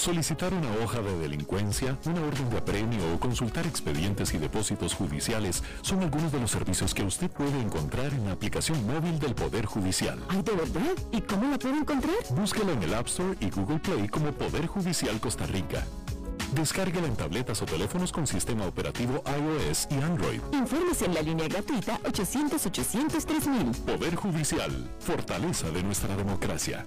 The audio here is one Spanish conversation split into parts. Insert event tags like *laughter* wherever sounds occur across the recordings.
Solicitar una hoja de delincuencia, una orden de apremio o consultar expedientes y depósitos judiciales son algunos de los servicios que usted puede encontrar en la aplicación móvil del Poder Judicial. ¿Ay, de verdad? ¿Y cómo la puedo encontrar? Búsquela en el App Store y Google Play como Poder Judicial Costa Rica. Descárguela en tabletas o teléfonos con sistema operativo iOS y Android. Infórmese en la línea gratuita 800-800-3000. Poder Judicial, fortaleza de nuestra democracia.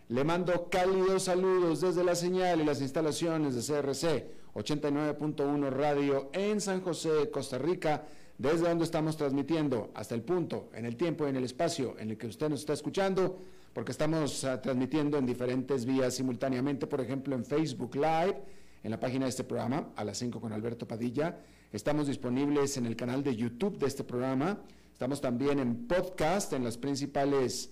Le mando cálidos saludos desde la señal y las instalaciones de CRC 89.1 Radio en San José, Costa Rica, desde donde estamos transmitiendo hasta el punto, en el tiempo y en el espacio en el que usted nos está escuchando, porque estamos uh, transmitiendo en diferentes vías simultáneamente, por ejemplo en Facebook Live, en la página de este programa, a las 5 con Alberto Padilla. Estamos disponibles en el canal de YouTube de este programa. Estamos también en podcast, en las principales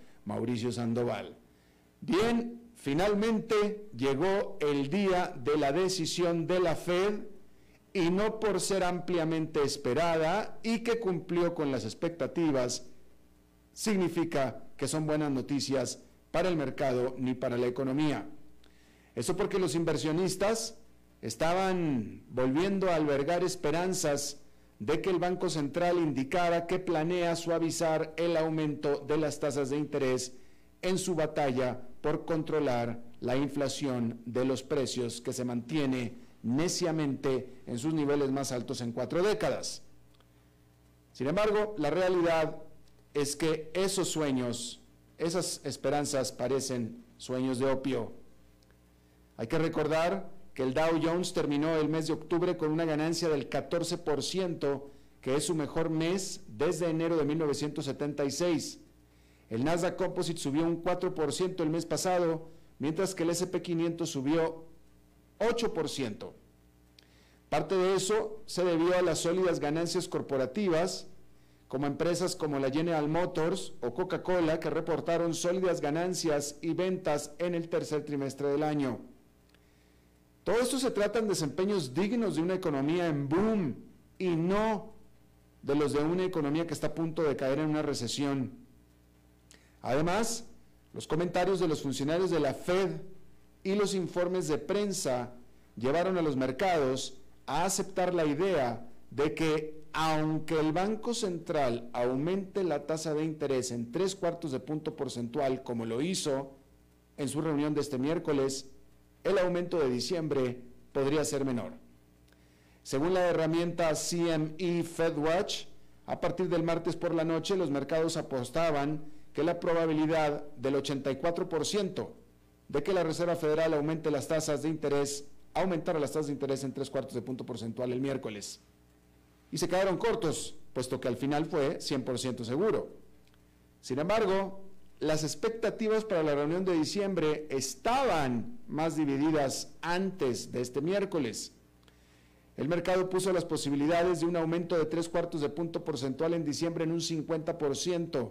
Mauricio Sandoval. Bien, finalmente llegó el día de la decisión de la Fed y no por ser ampliamente esperada y que cumplió con las expectativas, significa que son buenas noticias para el mercado ni para la economía. Eso porque los inversionistas estaban volviendo a albergar esperanzas de que el Banco Central indicara que planea suavizar el aumento de las tasas de interés en su batalla por controlar la inflación de los precios que se mantiene neciamente en sus niveles más altos en cuatro décadas. Sin embargo, la realidad es que esos sueños, esas esperanzas parecen sueños de opio. Hay que recordar que el Dow Jones terminó el mes de octubre con una ganancia del 14%, que es su mejor mes desde enero de 1976. El Nasdaq Composite subió un 4% el mes pasado, mientras que el SP500 subió 8%. Parte de eso se debió a las sólidas ganancias corporativas, como empresas como la General Motors o Coca-Cola, que reportaron sólidas ganancias y ventas en el tercer trimestre del año. Todo esto se trata de desempeños dignos de una economía en boom y no de los de una economía que está a punto de caer en una recesión. Además, los comentarios de los funcionarios de la Fed y los informes de prensa llevaron a los mercados a aceptar la idea de que aunque el Banco Central aumente la tasa de interés en tres cuartos de punto porcentual, como lo hizo en su reunión de este miércoles, el aumento de diciembre podría ser menor. Según la herramienta CME FedWatch, a partir del martes por la noche los mercados apostaban que la probabilidad del 84% de que la Reserva Federal aumente las tasas de interés, aumentara las tasas de interés en tres cuartos de punto porcentual el miércoles. y se quedaron cortos, puesto que al final fue 100% seguro. Sin embargo, las expectativas para la reunión de diciembre estaban más divididas antes de este miércoles. El mercado puso las posibilidades de un aumento de tres cuartos de punto porcentual en diciembre en un 50%.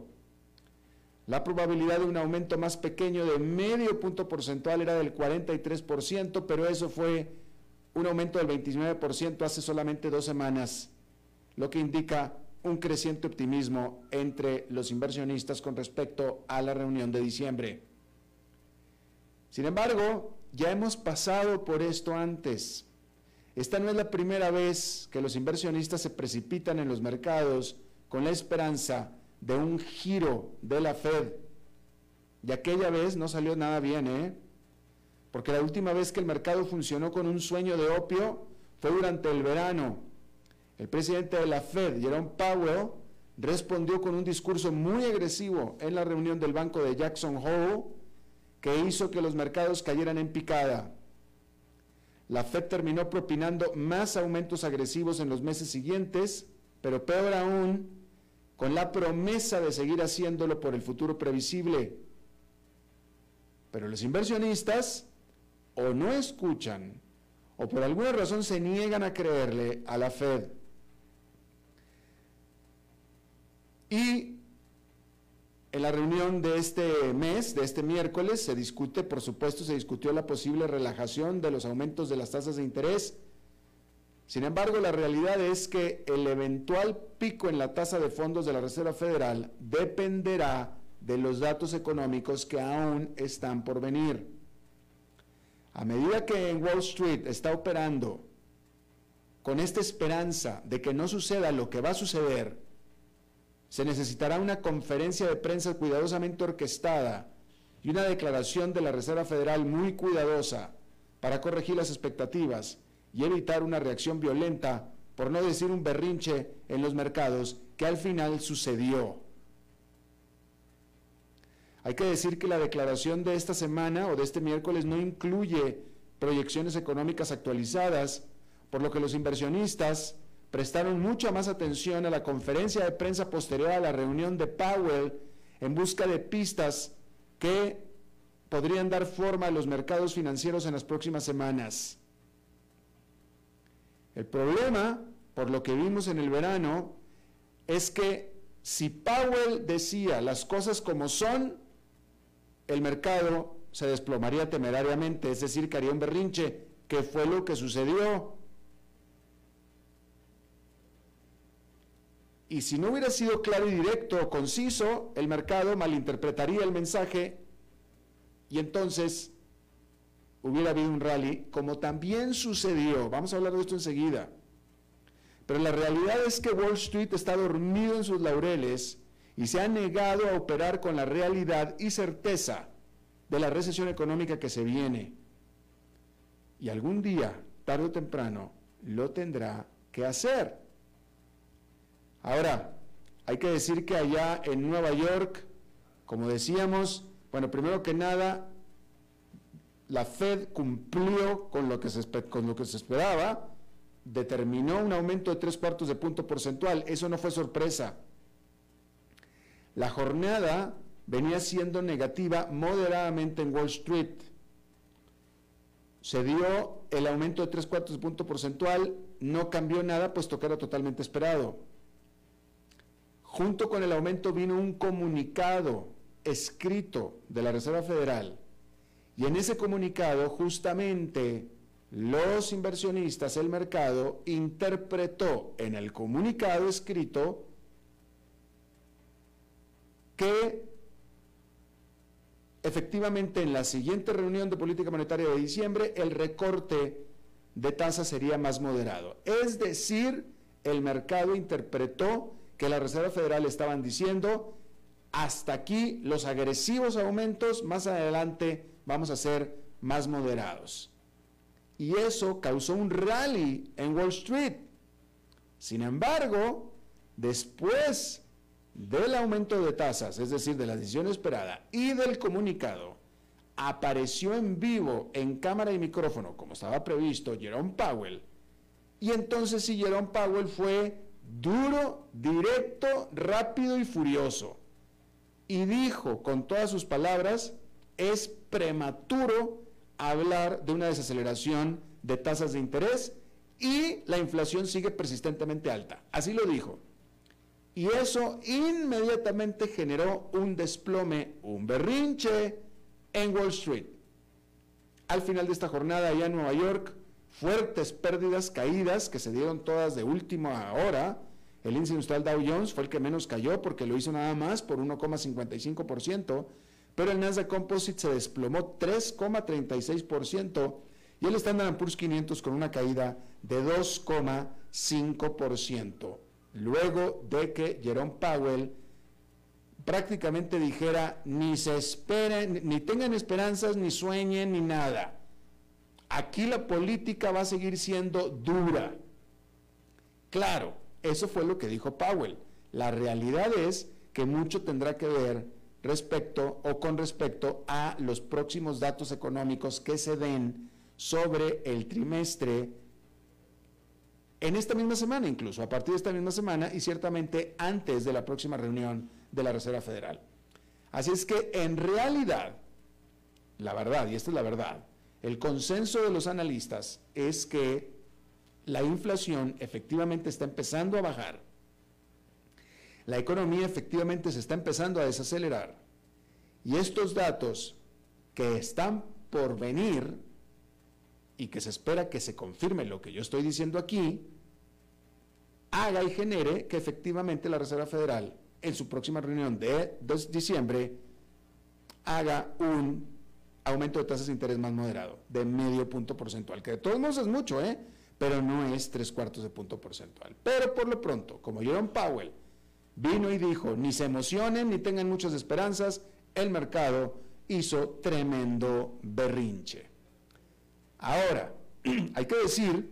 La probabilidad de un aumento más pequeño de medio punto porcentual era del 43%, pero eso fue un aumento del 29% hace solamente dos semanas, lo que indica un creciente optimismo entre los inversionistas con respecto a la reunión de diciembre. Sin embargo, ya hemos pasado por esto antes. Esta no es la primera vez que los inversionistas se precipitan en los mercados con la esperanza de un giro de la Fed. Y aquella vez no salió nada bien, ¿eh? Porque la última vez que el mercado funcionó con un sueño de opio fue durante el verano. El presidente de la Fed, Jerome Powell, respondió con un discurso muy agresivo en la reunión del banco de Jackson Hole que hizo que los mercados cayeran en picada. La Fed terminó propinando más aumentos agresivos en los meses siguientes, pero peor aún, con la promesa de seguir haciéndolo por el futuro previsible. Pero los inversionistas o no escuchan o por alguna razón se niegan a creerle a la Fed. Y en la reunión de este mes, de este miércoles, se discute, por supuesto, se discutió la posible relajación de los aumentos de las tasas de interés. Sin embargo, la realidad es que el eventual pico en la tasa de fondos de la Reserva Federal dependerá de los datos económicos que aún están por venir. A medida que en Wall Street está operando con esta esperanza de que no suceda lo que va a suceder, se necesitará una conferencia de prensa cuidadosamente orquestada y una declaración de la Reserva Federal muy cuidadosa para corregir las expectativas y evitar una reacción violenta, por no decir un berrinche en los mercados, que al final sucedió. Hay que decir que la declaración de esta semana o de este miércoles no incluye proyecciones económicas actualizadas, por lo que los inversionistas prestaron mucha más atención a la conferencia de prensa posterior a la reunión de Powell en busca de pistas que podrían dar forma a los mercados financieros en las próximas semanas. El problema, por lo que vimos en el verano, es que si Powell decía las cosas como son, el mercado se desplomaría temerariamente, es decir, que haría un berrinche, que fue lo que sucedió. Y si no hubiera sido claro y directo o conciso, el mercado malinterpretaría el mensaje y entonces hubiera habido un rally, como también sucedió. Vamos a hablar de esto enseguida. Pero la realidad es que Wall Street está dormido en sus laureles y se ha negado a operar con la realidad y certeza de la recesión económica que se viene. Y algún día, tarde o temprano, lo tendrá que hacer. Ahora, hay que decir que allá en Nueva York, como decíamos, bueno, primero que nada, la Fed cumplió con lo que se, esperaba, determinó un aumento de tres cuartos de punto porcentual. Eso no fue sorpresa. La jornada venía siendo negativa moderadamente en Wall Street. Se dio el aumento de tres cuartos de punto porcentual, no cambió nada, puesto que era totalmente esperado. Junto con el aumento vino un comunicado escrito de la Reserva Federal. Y en ese comunicado, justamente, los inversionistas, el mercado, interpretó en el comunicado escrito que efectivamente en la siguiente reunión de política monetaria de diciembre el recorte de tasa sería más moderado. Es decir, el mercado interpretó que la Reserva Federal estaban diciendo, hasta aquí los agresivos aumentos, más adelante vamos a ser más moderados. Y eso causó un rally en Wall Street. Sin embargo, después del aumento de tasas, es decir, de la decisión esperada y del comunicado, apareció en vivo en cámara y micrófono, como estaba previsto, Jerome Powell. Y entonces si Jerome Powell fue duro, directo, rápido y furioso. Y dijo con todas sus palabras, es prematuro hablar de una desaceleración de tasas de interés y la inflación sigue persistentemente alta. Así lo dijo. Y eso inmediatamente generó un desplome, un berrinche en Wall Street. Al final de esta jornada allá en Nueva York, fuertes pérdidas, caídas que se dieron todas de última hora. El índice industrial Dow Jones fue el que menos cayó porque lo hizo nada más por 1,55%, pero el Nasdaq Composite se desplomó 3,36% y el Standard Poor's 500 con una caída de 2,5%. Luego de que Jerome Powell prácticamente dijera ni se esperen, ni tengan esperanzas, ni sueñen, ni nada. Aquí la política va a seguir siendo dura. Claro, eso fue lo que dijo Powell. La realidad es que mucho tendrá que ver respecto o con respecto a los próximos datos económicos que se den sobre el trimestre en esta misma semana incluso, a partir de esta misma semana y ciertamente antes de la próxima reunión de la Reserva Federal. Así es que en realidad, la verdad, y esta es la verdad, el consenso de los analistas es que la inflación efectivamente está empezando a bajar, la economía efectivamente se está empezando a desacelerar. Y estos datos que están por venir y que se espera que se confirme lo que yo estoy diciendo aquí, haga y genere que efectivamente la Reserva Federal en su próxima reunión de diciembre haga un aumento de tasas de interés más moderado, de medio punto porcentual, que de todos modos es mucho, ¿eh? pero no es tres cuartos de punto porcentual. Pero por lo pronto, como Jerome Powell vino y dijo, ni se emocionen, ni tengan muchas esperanzas, el mercado hizo tremendo berrinche. Ahora, *clears throat* hay que decir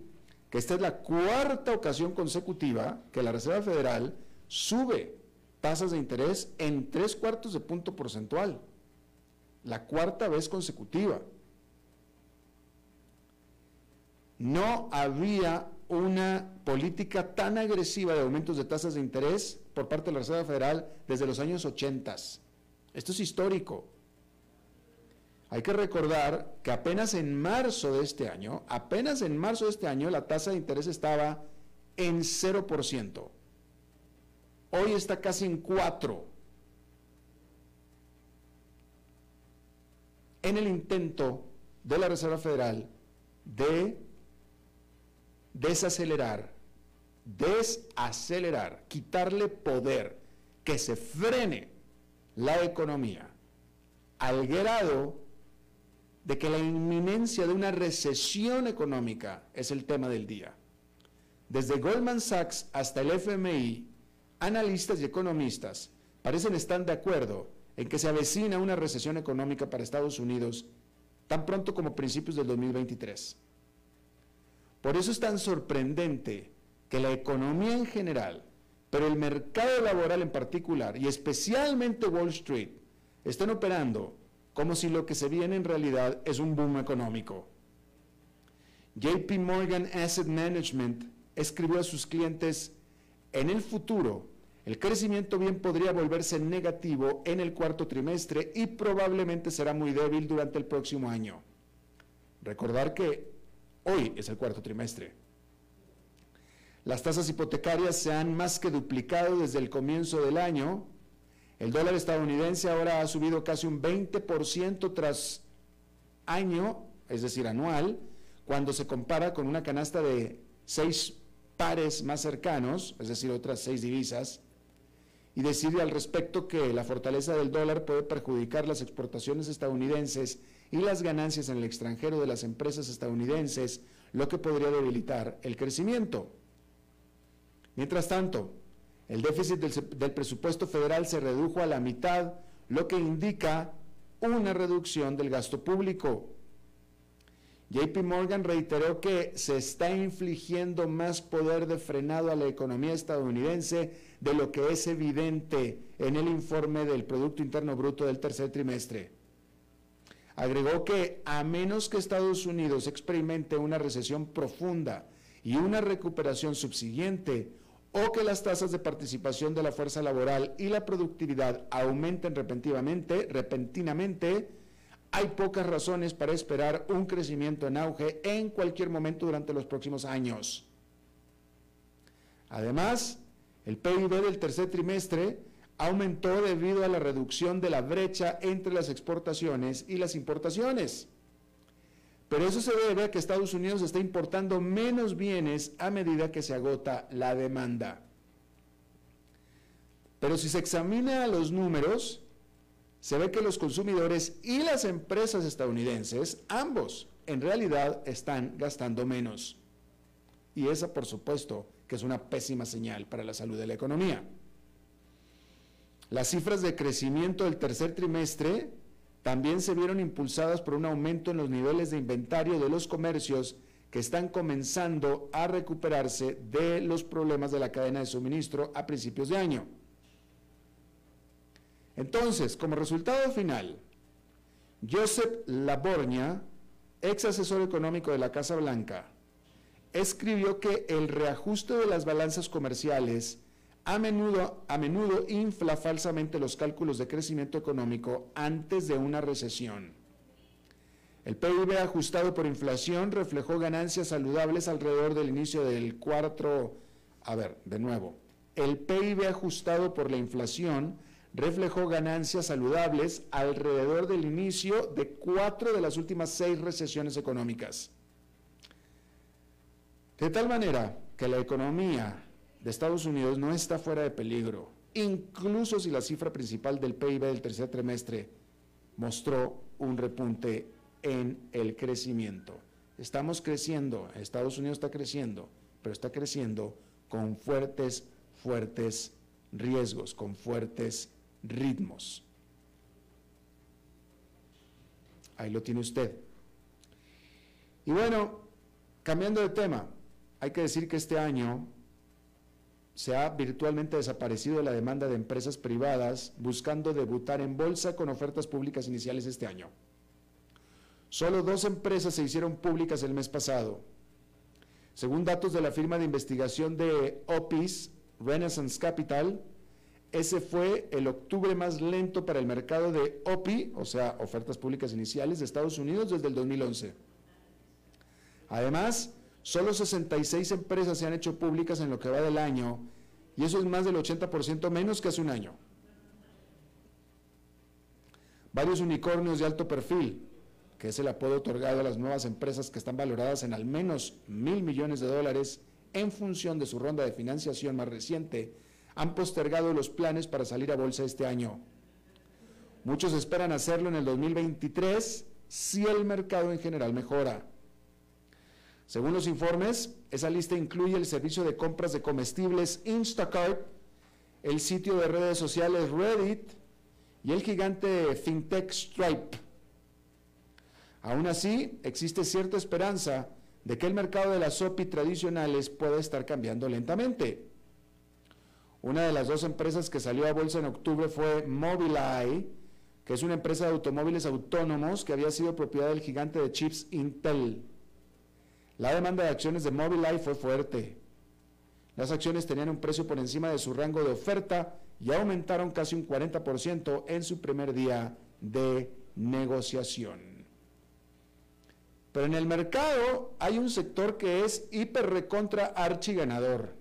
que esta es la cuarta ocasión consecutiva que la Reserva Federal sube tasas de interés en tres cuartos de punto porcentual la cuarta vez consecutiva. No había una política tan agresiva de aumentos de tasas de interés por parte de la Reserva Federal desde los años 80. Esto es histórico. Hay que recordar que apenas en marzo de este año, apenas en marzo de este año, la tasa de interés estaba en 0%. Hoy está casi en 4%. En el intento de la Reserva Federal de desacelerar, desacelerar, quitarle poder, que se frene la economía al grado de que la inminencia de una recesión económica es el tema del día. Desde Goldman Sachs hasta el FMI, analistas y economistas parecen estar de acuerdo en que se avecina una recesión económica para Estados Unidos tan pronto como principios del 2023. Por eso es tan sorprendente que la economía en general, pero el mercado laboral en particular y especialmente Wall Street, estén operando como si lo que se viene en realidad es un boom económico. JP Morgan Asset Management escribió a sus clientes, en el futuro, el crecimiento bien podría volverse negativo en el cuarto trimestre y probablemente será muy débil durante el próximo año. Recordar que hoy es el cuarto trimestre. Las tasas hipotecarias se han más que duplicado desde el comienzo del año. El dólar estadounidense ahora ha subido casi un 20% tras año, es decir, anual, cuando se compara con una canasta de seis pares más cercanos, es decir, otras seis divisas y decide al respecto que la fortaleza del dólar puede perjudicar las exportaciones estadounidenses y las ganancias en el extranjero de las empresas estadounidenses, lo que podría debilitar el crecimiento. Mientras tanto, el déficit del, presupuesto federal se redujo a la mitad, lo que indica una reducción del gasto público. JP Morgan reiteró que se está infligiendo más poder de frenado a la economía estadounidense de lo que es evidente en el informe del Producto Interno Bruto del tercer trimestre. Agregó que a menos que Estados Unidos experimente una recesión profunda y una recuperación subsiguiente, o que las tasas de participación de la fuerza laboral y la productividad aumenten repentinamente, repentinamente, hay pocas razones para esperar un crecimiento en auge en cualquier momento durante los próximos años. Además, el PIB del tercer trimestre aumentó debido a la reducción de la brecha entre las exportaciones y las importaciones. Pero eso se debe a que Estados Unidos está importando menos bienes a medida que se agota la demanda. Pero si se examina los números, se ve que los consumidores y las empresas estadounidenses, ambos, en realidad están gastando menos. Y esa, por supuesto, que es una pésima señal para la salud de la economía. Las cifras de crecimiento del tercer trimestre también se vieron impulsadas por un aumento en los niveles de inventario de los comercios que están comenzando a recuperarse de los problemas de la cadena de suministro a principios de año. Entonces, como resultado final, Joseph Laborña, ex asesor económico de la Casa Blanca, escribió que el reajuste de las balanzas comerciales a menudo, a menudo infla falsamente los cálculos de crecimiento económico antes de una recesión. El PIB ajustado por inflación reflejó ganancias saludables alrededor del inicio del cuarto, a ver, de nuevo, el PIB ajustado por la inflación reflejó ganancias saludables alrededor del inicio de cuatro de las últimas seis recesiones económicas. De tal manera que la economía de Estados Unidos no está fuera de peligro, incluso si la cifra principal del PIB del tercer trimestre mostró un repunte en el crecimiento. Estamos creciendo, Estados Unidos está creciendo, pero está creciendo con fuertes, fuertes riesgos, con fuertes ritmos. Ahí lo tiene usted. Y bueno, cambiando de tema, hay que decir que este año se ha virtualmente desaparecido la demanda de empresas privadas buscando debutar en bolsa con ofertas públicas iniciales este año. Solo dos empresas se hicieron públicas el mes pasado. Según datos de la firma de investigación de OPIS, Renaissance Capital, ese fue el octubre más lento para el mercado de OPI, o sea, ofertas públicas iniciales de Estados Unidos desde el 2011. Además, Solo 66 empresas se han hecho públicas en lo que va del año y eso es más del 80% menos que hace un año. Varios unicornios de alto perfil, que es el apodo otorgado a las nuevas empresas que están valoradas en al menos mil millones de dólares en función de su ronda de financiación más reciente, han postergado los planes para salir a bolsa este año. Muchos esperan hacerlo en el 2023 si el mercado en general mejora. Según los informes, esa lista incluye el servicio de compras de comestibles Instacart, el sitio de redes sociales Reddit y el gigante FinTech Stripe. Aún así, existe cierta esperanza de que el mercado de las OPI tradicionales pueda estar cambiando lentamente. Una de las dos empresas que salió a bolsa en octubre fue Mobileye, que es una empresa de automóviles autónomos que había sido propiedad del gigante de chips Intel. La demanda de acciones de Mobileye fue fuerte. Las acciones tenían un precio por encima de su rango de oferta y aumentaron casi un 40% en su primer día de negociación. Pero en el mercado hay un sector que es hiper recontra archi ganador.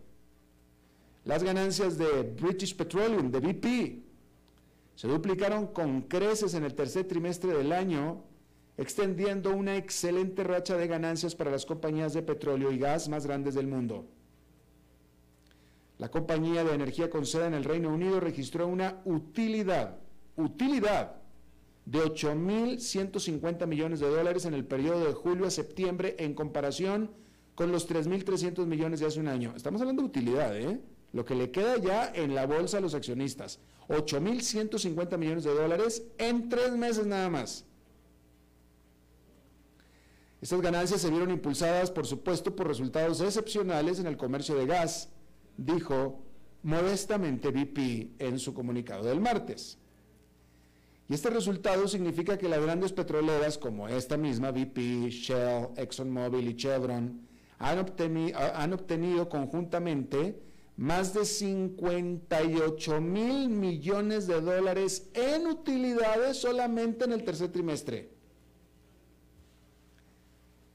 Las ganancias de British Petroleum, de BP, se duplicaron con creces en el tercer trimestre del año extendiendo una excelente racha de ganancias para las compañías de petróleo y gas más grandes del mundo. La compañía de energía con sede en el Reino Unido registró una utilidad, utilidad de 8.150 millones de dólares en el periodo de julio a septiembre en comparación con los 3.300 millones de hace un año. Estamos hablando de utilidad, ¿eh? Lo que le queda ya en la bolsa a los accionistas. 8.150 millones de dólares en tres meses nada más. Estas ganancias se vieron impulsadas, por supuesto, por resultados excepcionales en el comercio de gas, dijo modestamente BP en su comunicado del martes. Y este resultado significa que las grandes petroleras como esta misma, BP, Shell, ExxonMobil y Chevron, han han obtenido conjuntamente más de 58 mil millones de dólares en utilidades solamente en el tercer trimestre.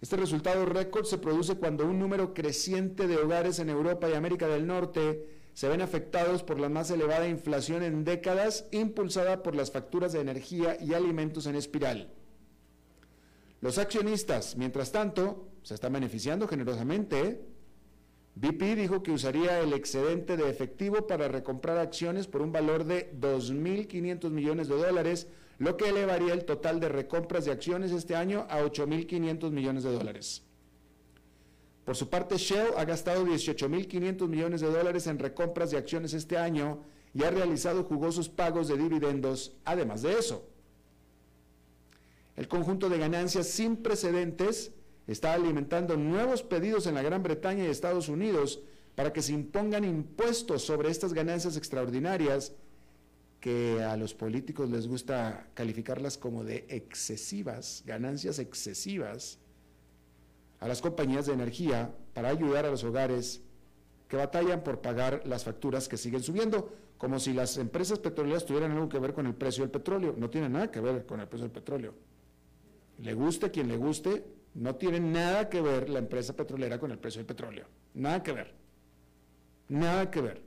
Este resultado récord se produce cuando un número creciente de hogares en Europa y América del Norte se ven afectados por la más elevada inflación en décadas impulsada por las facturas de energía y alimentos en espiral. Los accionistas, mientras tanto, se están beneficiando generosamente. BP dijo que usaría el excedente de efectivo para recomprar acciones por un valor de 2.500 millones de dólares, lo que elevaría el total de recompras de acciones este año a 8.500 millones de dólares. Por su parte, Shell ha gastado 18.500 millones de dólares en recompras de acciones este año y ha realizado jugosos pagos de dividendos, además de eso. El conjunto de ganancias sin precedentes está alimentando nuevos pedidos en la Gran Bretaña y Estados Unidos para que se impongan impuestos sobre estas ganancias extraordinarias que a los políticos les gusta calificarlas como de excesivas, ganancias excesivas, a las compañías de energía para ayudar a los hogares que batallan por pagar las facturas que siguen subiendo, como si las empresas petroleras tuvieran algo que ver con el precio del petróleo. No tiene nada que ver con el precio del petróleo. Le guste quien le guste, no tiene nada que ver la empresa petrolera con el precio del petróleo. Nada que ver. Nada que ver.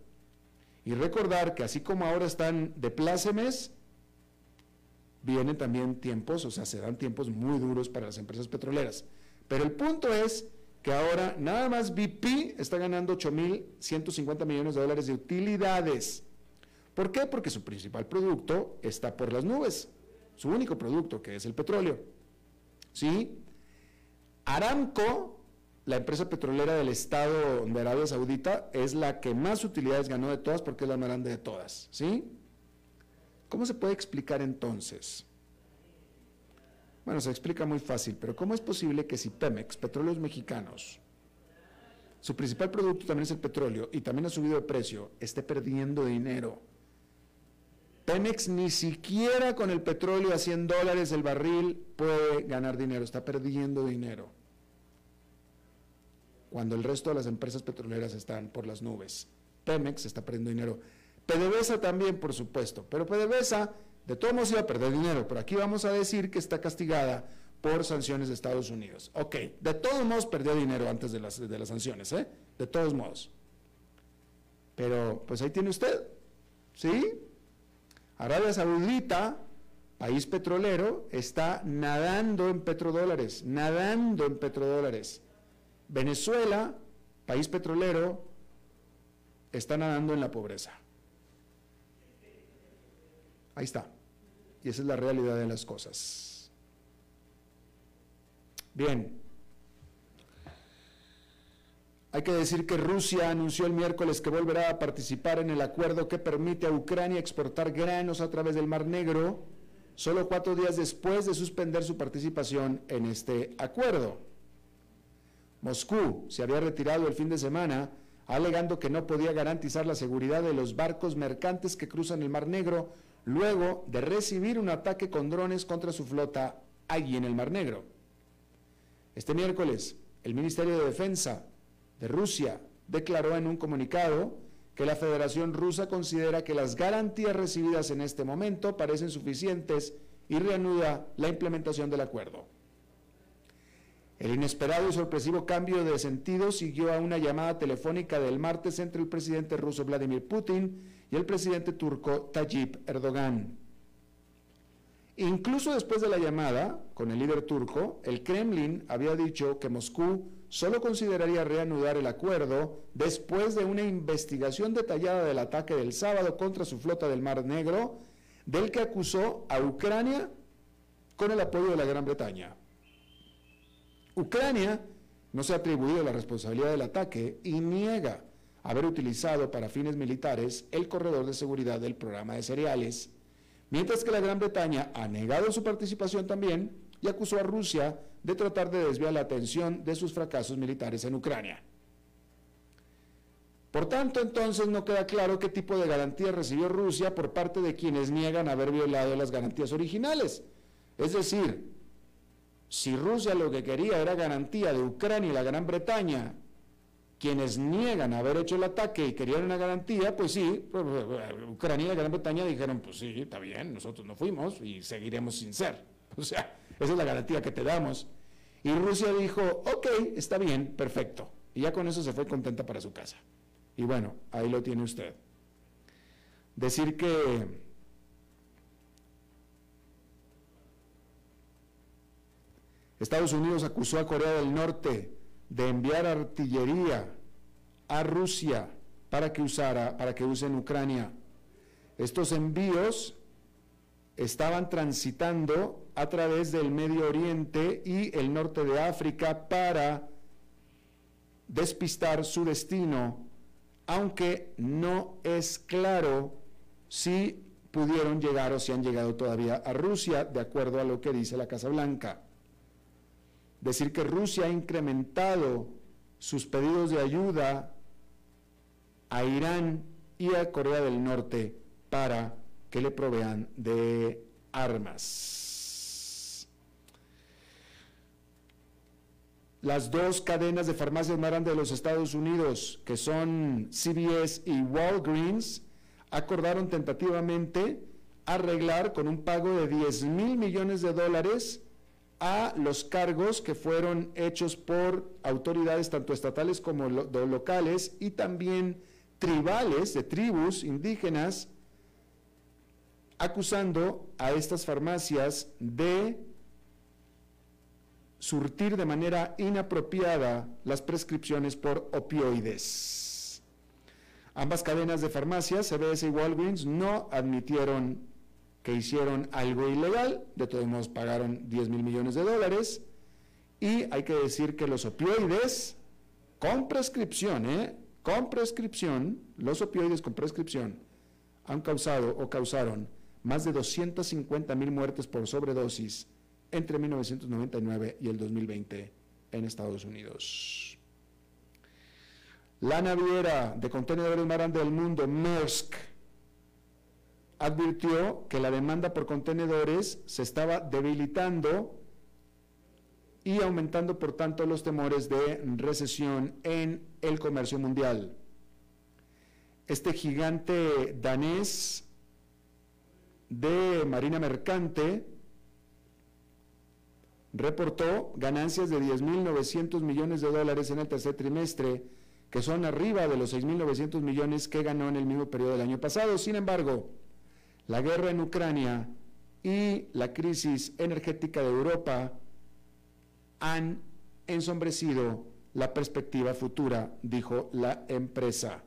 Y recordar que así como ahora están de plácemes, vienen también tiempos, o sea, se dan tiempos muy duros para las empresas petroleras. Pero el punto es que ahora nada más BP está ganando 8.150 millones de dólares de utilidades. ¿Por qué? Porque su principal producto está por las nubes, su único producto, que es el petróleo. ¿Sí? Aramco, la empresa petrolera del Estado de Arabia Saudita, es la que más utilidades ganó de todas porque es la más grande de todas. ¿Sí? ¿Cómo se puede explicar entonces? Bueno, se explica muy fácil, pero ¿cómo es posible que si Pemex, Petróleos Mexicanos, su principal producto también es el petróleo y también ha subido de precio, esté perdiendo dinero? Pemex ni siquiera con el petróleo a 100 dólares el barril puede ganar dinero, está perdiendo dinero. Cuando el resto de las empresas petroleras están por las nubes. Pemex está perdiendo dinero. PDVSA también, por supuesto, pero PDVSA de todos modos iba a perder dinero, pero aquí vamos a decir que está castigada por sanciones de Estados Unidos. Ok, de todos modos perdió dinero antes de las, de las sanciones, ¿eh? De todos modos. Pero, pues ahí tiene usted, ¿sí? Arabia Saudita, país petrolero, está nadando en petrodólares, nadando en petrodólares. Venezuela, país petrolero, está nadando en la pobreza. Ahí está. Y esa es la realidad de las cosas. Bien. Hay que decir que Rusia anunció el miércoles que volverá a participar en el acuerdo que permite a Ucrania exportar granos a través del Mar Negro, solo cuatro días después de suspender su participación en este acuerdo. Moscú se había retirado el fin de semana alegando que no podía garantizar la seguridad de los barcos mercantes que cruzan el Mar Negro luego de recibir un ataque con drones contra su flota allí en el Mar Negro. Este miércoles, el Ministerio de Defensa de Rusia declaró en un comunicado que la Federación Rusa considera que las garantías recibidas en este momento parecen suficientes y reanuda la implementación del acuerdo. El inesperado y sorpresivo cambio de sentido siguió a una llamada telefónica del martes entre el presidente ruso Vladimir Putin y el presidente turco Tayyip Erdogan. Incluso después de la llamada con el líder turco, el Kremlin había dicho que Moscú solo consideraría reanudar el acuerdo después de una investigación detallada del ataque del sábado contra su flota del Mar Negro, del que acusó a Ucrania con el apoyo de la Gran Bretaña. Ucrania no se ha atribuido la responsabilidad del ataque y niega haber utilizado para fines militares el corredor de seguridad del programa de cereales, mientras que la Gran Bretaña ha negado su participación también y acusó a Rusia de tratar de desviar la atención de sus fracasos militares en Ucrania. Por tanto, entonces no queda claro qué tipo de garantías recibió Rusia por parte de quienes niegan haber violado las garantías originales. Es decir, si Rusia lo que quería era garantía de Ucrania y la Gran Bretaña quienes niegan haber hecho el ataque y querían una garantía, pues sí, pues, Ucrania y Gran Bretaña dijeron, pues sí, está bien, nosotros no fuimos y seguiremos sin ser. *laughs* O sea, esa es la garantía que te damos. Y Rusia dijo, ok, está bien, perfecto. Y ya con eso se fue contenta para su casa. Y bueno, ahí lo tiene usted. Decir que Estados Unidos acusó a Corea del Norte de enviar artillería a Rusia para que usara, para que use en Ucrania. Estos envíos estaban transitando a través del Medio Oriente y el norte de África para despistar su destino, aunque no es claro si pudieron llegar o si han llegado todavía a Rusia, de acuerdo a lo que dice la Casa Blanca. Decir que Rusia ha incrementado sus pedidos de ayuda a Irán y a Corea del Norte para que le provean de armas. Las dos cadenas de farmacias más grandes de los Estados Unidos, que son CVS y Walgreens, acordaron tentativamente arreglar con un pago de 10 mil millones de dólares a los cargos que fueron hechos por autoridades tanto estatales como locales y también tribales de tribus indígenas acusando a estas farmacias de surtir de manera inapropiada las prescripciones por opioides. Ambas cadenas de farmacias, CBS y Walgreens, no admitieron que hicieron algo ilegal, de todos modos pagaron 10 mil millones de dólares, y hay que decir que los opioides con prescripción, ¿eh? con prescripción, los opioides con prescripción han causado o causaron más de 250 mil muertes por sobredosis entre 1999 y el 2020 en Estados Unidos. La naviera de contenedores más grande del mundo, Maersk, advirtió que la demanda por contenedores se estaba debilitando y aumentando, por tanto, los temores de recesión en el comercio mundial. Este gigante danés de Marina Mercante reportó ganancias de 10.900 millones de dólares en el tercer trimestre, que son arriba de los 6.900 millones que ganó en el mismo periodo del año pasado. Sin embargo, la guerra en Ucrania y la crisis energética de Europa han ensombrecido la perspectiva futura, dijo la empresa,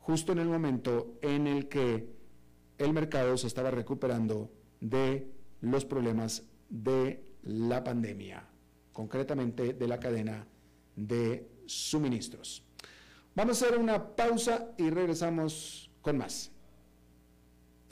justo en el momento en el que el mercado se estaba recuperando de los problemas de la pandemia, concretamente de la cadena de suministros. Vamos a hacer una pausa y regresamos con más.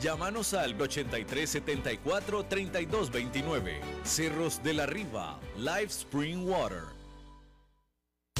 Llámanos al 8374-3229. Cerros de la Riva, Live Spring Water.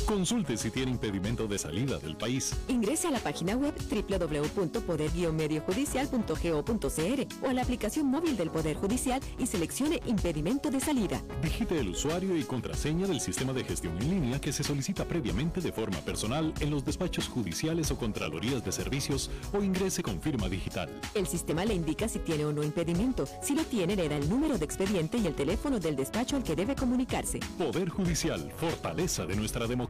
Consulte si tiene impedimento de salida del país. Ingrese a la página web www.poder-mediojudicial.go.cr o a la aplicación móvil del Poder Judicial y seleccione impedimento de salida. Digite el usuario y contraseña del sistema de gestión en línea que se solicita previamente de forma personal en los despachos judiciales o contralorías de servicios o ingrese con firma digital. El sistema le indica si tiene o no impedimento. Si lo tiene, le da el número de expediente y el teléfono del despacho al que debe comunicarse. Poder Judicial, fortaleza de nuestra democracia.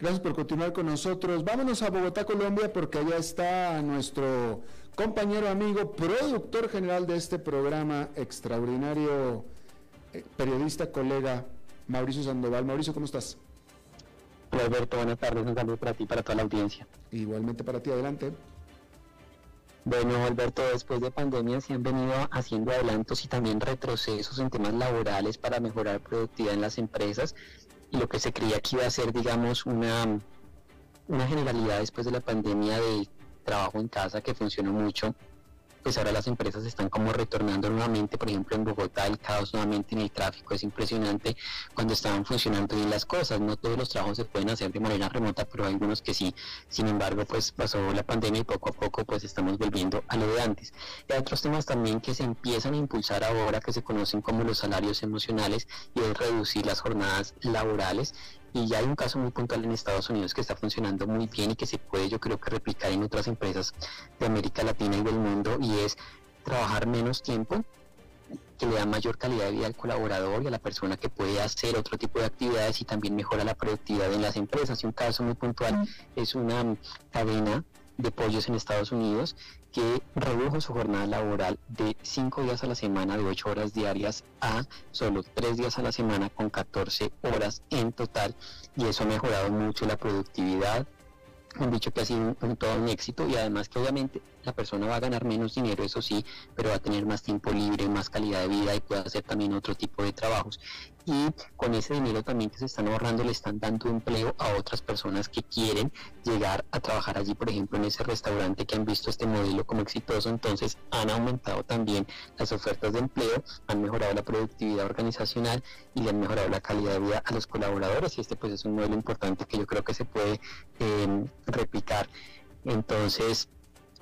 Gracias por continuar con nosotros. Vámonos a Bogotá, Colombia, porque allá está nuestro compañero, amigo, productor general de este programa, extraordinario eh, periodista, colega, Mauricio Sandoval. Mauricio, ¿cómo estás? Hola Alberto, buenas tardes. Un saludo para ti y para toda la audiencia. Igualmente para ti, adelante. Bueno, Alberto, después de pandemia se han venido haciendo adelantos y también retrocesos en temas laborales para mejorar productividad en las empresas. Lo que se creía que iba a ser, digamos, una, una generalidad después de la pandemia de trabajo en casa que funcionó mucho, pues ahora las empresas están como retornando nuevamente, por ejemplo en Bogotá el caos nuevamente en el tráfico es impresionante cuando estaban funcionando bien las cosas, no todos los trabajos se pueden hacer de manera remota, pero hay algunos que sí, sin embargo pues pasó la pandemia y poco a poco pues estamos volviendo a lo de antes. Y hay otros temas también que se empiezan a impulsar ahora que se conocen como los salarios emocionales y es reducir las jornadas laborales y ya hay un caso muy puntual en Estados Unidos que está funcionando muy bien y que se puede yo creo que replicar en otras empresas de América Latina y del mundo y es trabajar menos tiempo que le da mayor calidad de vida al colaborador y a la persona que puede hacer otro tipo de actividades y también mejora la productividad en las empresas. Y un caso muy puntual es una cadena de pollos en Estados Unidos que redujo su jornada laboral de 5 días a la semana de 8 horas diarias a solo 3 días a la semana con 14 horas en total. Y eso ha mejorado mucho la productividad. Han dicho que ha sido un, todo un éxito. Y además que obviamente la persona va a ganar menos dinero, eso sí, pero va a tener más tiempo libre, más calidad de vida y puede hacer también otro tipo de trabajos y con ese dinero también que se están ahorrando le están dando empleo a otras personas que quieren llegar a trabajar allí, por ejemplo, en ese restaurante que han visto este modelo como exitoso, entonces han aumentado también las ofertas de empleo, han mejorado la productividad organizacional y le han mejorado la calidad de vida a los colaboradores y este pues es un modelo importante que yo creo que se puede eh, replicar. Entonces,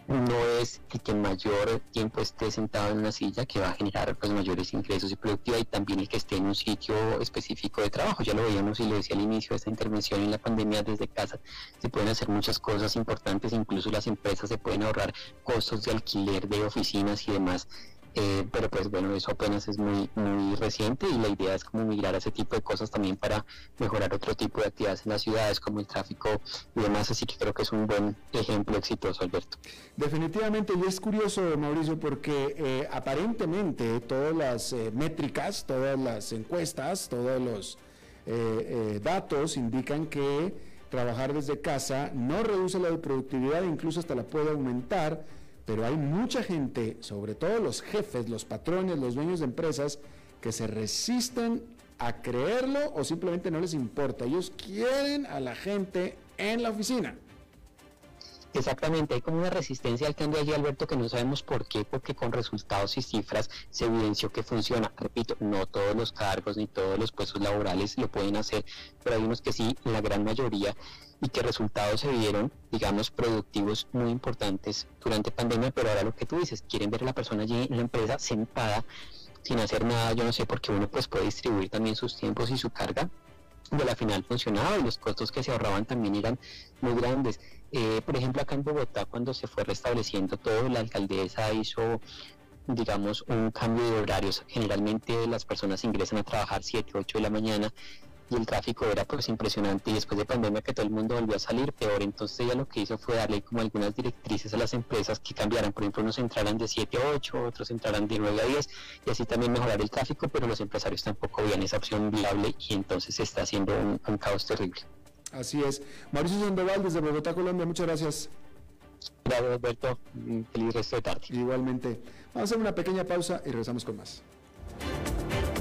no es el que mayor tiempo esté sentado en una silla que va a generar pues mayores ingresos y productividad y también el que esté en un sitio específico de trabajo. Ya lo veíamos y lo decía al inicio de esta intervención en la pandemia desde casa. Se pueden hacer muchas cosas importantes, incluso las empresas se pueden ahorrar costos de alquiler de oficinas y demás eh, pero pues bueno, eso apenas es muy, muy reciente y la idea es como migrar a ese tipo de cosas también para mejorar otro tipo de actividades en las ciudades como el tráfico y demás, así que creo que es un buen ejemplo exitoso, Alberto. Definitivamente, y es curioso, Mauricio, porque eh, aparentemente todas las eh, métricas, todas las encuestas, todos los datos indican que trabajar desde casa no reduce la productividad, incluso hasta la puede aumentar pero hay mucha gente, sobre todo los jefes, los patrones, los dueños de empresas, que se resisten a creerlo o simplemente no les importa. Ellos quieren a la gente en la oficina. Exactamente, hay como una resistencia al cambio allí, Alberto, que no sabemos por qué, porque con resultados y cifras se evidenció que funciona. Repito, no todos los cargos ni todos los puestos laborales lo pueden hacer, pero hay unos que sí, la gran mayoría, y que resultados se vieron, digamos, productivos muy importantes durante pandemia, pero ahora lo que tú dices, quieren ver a la persona allí en la empresa sentada sin hacer nada, yo no sé, porque uno pues puede distribuir también sus tiempos y su carga, de la final funcionaba y los costos que se ahorraban también eran muy grandes. Eh, por ejemplo, acá en Bogotá, cuando se fue restableciendo todo, la alcaldesa hizo digamos, un cambio de horarios. Generalmente las personas ingresan a trabajar 7, 8 de la mañana y el tráfico era pues impresionante y después de pandemia que todo el mundo volvió a salir peor, entonces ella lo que hizo fue darle como algunas directrices a las empresas que cambiaran, por ejemplo unos entraran de 7 a 8, otros entraran de 9 a 10 y así también mejorar el tráfico, pero los empresarios tampoco veían esa opción viable y entonces se está haciendo un, caos terrible. Así es. Mauricio Sandoval desde Bogotá, Colombia, muchas gracias. Gracias Alberto, feliz resto de tarde. Igualmente. Vamos a hacer una pequeña pausa y regresamos con más.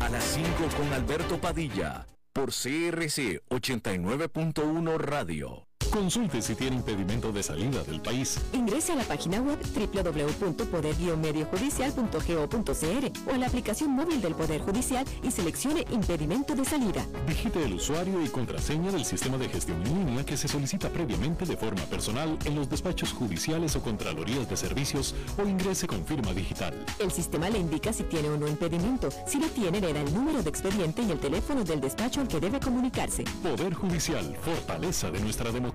A las 5 con Alberto Padilla por CRC 89.1 Radio. Consulte si tiene impedimento de salida del país. Ingrese a la página web www.poder-mediojudicial.go.cr o a la aplicación móvil del Poder Judicial y seleccione impedimento de salida. Digite el usuario y contraseña del sistema de gestión en línea que se solicita previamente de forma personal en los despachos judiciales o contralorías de servicios o ingrese con firma digital. El sistema le indica si tiene o no impedimento. Si lo tiene, le da el número de expediente y el teléfono del despacho al que debe comunicarse. Poder Judicial, fortaleza de nuestra democracia.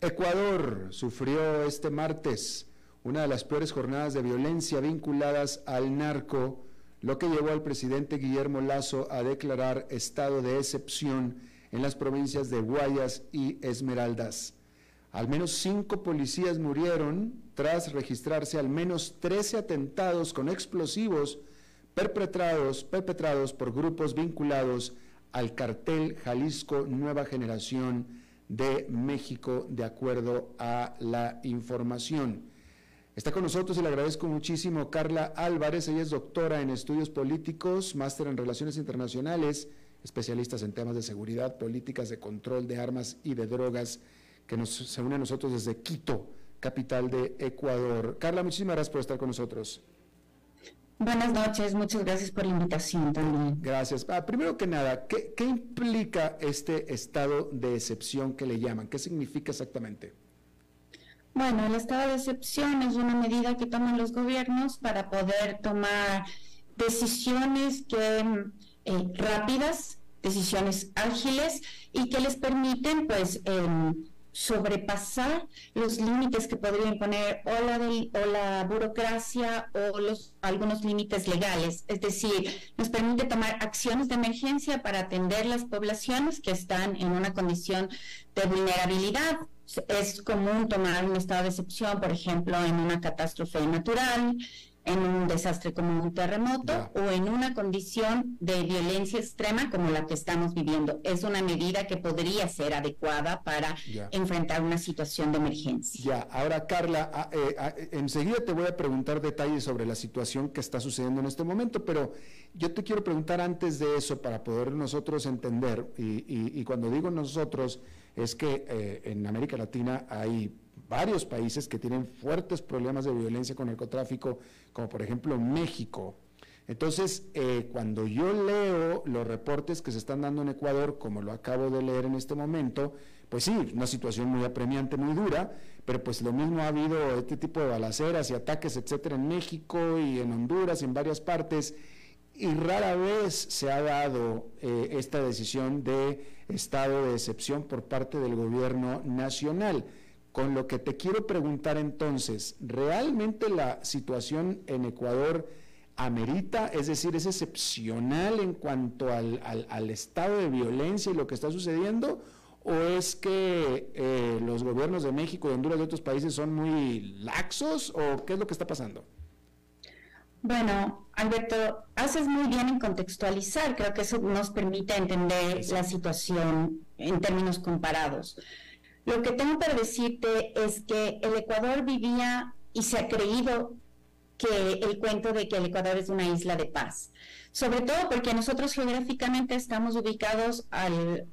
Ecuador sufrió este martes una de las peores jornadas de violencia vinculadas al narco, lo que llevó al presidente Guillermo Lazo a declarar estado de excepción en las provincias de Guayas y Esmeraldas. Al menos cinco policías murieron tras registrarse al menos 13 atentados con explosivos perpetrados, perpetrados por grupos vinculados al cartel Jalisco Nueva Generación de México, de acuerdo a la información. Está con nosotros y le agradezco muchísimo Carla Álvarez, ella es doctora en estudios políticos, máster en relaciones internacionales, especialistas en temas de seguridad, políticas de control de armas y de drogas, que nos, se une a nosotros desde Quito, capital de Ecuador. Carla, muchísimas gracias por estar con nosotros. Buenas noches, muchas gracias por la invitación también. Gracias. Ah, primero que nada, ¿qué, implica este estado de excepción que le llaman? ¿Qué significa exactamente? Bueno, el estado de excepción es una medida que toman los gobiernos para poder tomar decisiones que eh, rápidas, decisiones ágiles y que les permiten, pues, eh, sobrepasar los límites que podría imponer o la, o la burocracia o los, algunos límites legales. Es decir, nos permite tomar acciones de emergencia para atender las poblaciones que están en una condición de vulnerabilidad. Es común tomar un estado de excepción, por ejemplo, en una catástrofe natural, en un desastre como un terremoto o en una condición de violencia extrema como la que estamos viviendo. Es una medida que podría ser adecuada para enfrentar una situación de emergencia. Ya, ahora Carla, ah, eh, ah, enseguida te voy a preguntar detalles sobre la situación que está sucediendo en este momento, pero yo te quiero preguntar antes de eso para poder nosotros entender, y, cuando digo nosotros, es que eh, en América Latina hay varios países que tienen fuertes problemas de violencia con narcotráfico, como por ejemplo México. Entonces, eh, cuando yo leo los reportes que se están dando en Ecuador, como lo acabo de leer en este momento, pues sí, una situación muy apremiante, muy dura, pero pues lo mismo ha habido este tipo de balaceras y ataques, etcétera, en México y en Honduras y en varias partes, y rara vez se ha dado eh, esta decisión de estado de excepción por parte del gobierno nacional. Con lo que te quiero preguntar entonces, ¿realmente la situación en Ecuador amerita, es decir, es excepcional en cuanto al, estado de violencia y lo que está sucediendo? ¿O es que eh, los gobiernos de México, de Honduras y de otros países son muy laxos? ¿O qué es lo que está pasando? Bueno, Alberto, haces muy bien en contextualizar, creo que eso nos permite entender la situación en términos comparados. Lo que tengo para decirte es que el Ecuador vivía y se ha creído que el cuento de que el Ecuador es una isla de paz, sobre todo porque nosotros geográficamente estamos ubicados al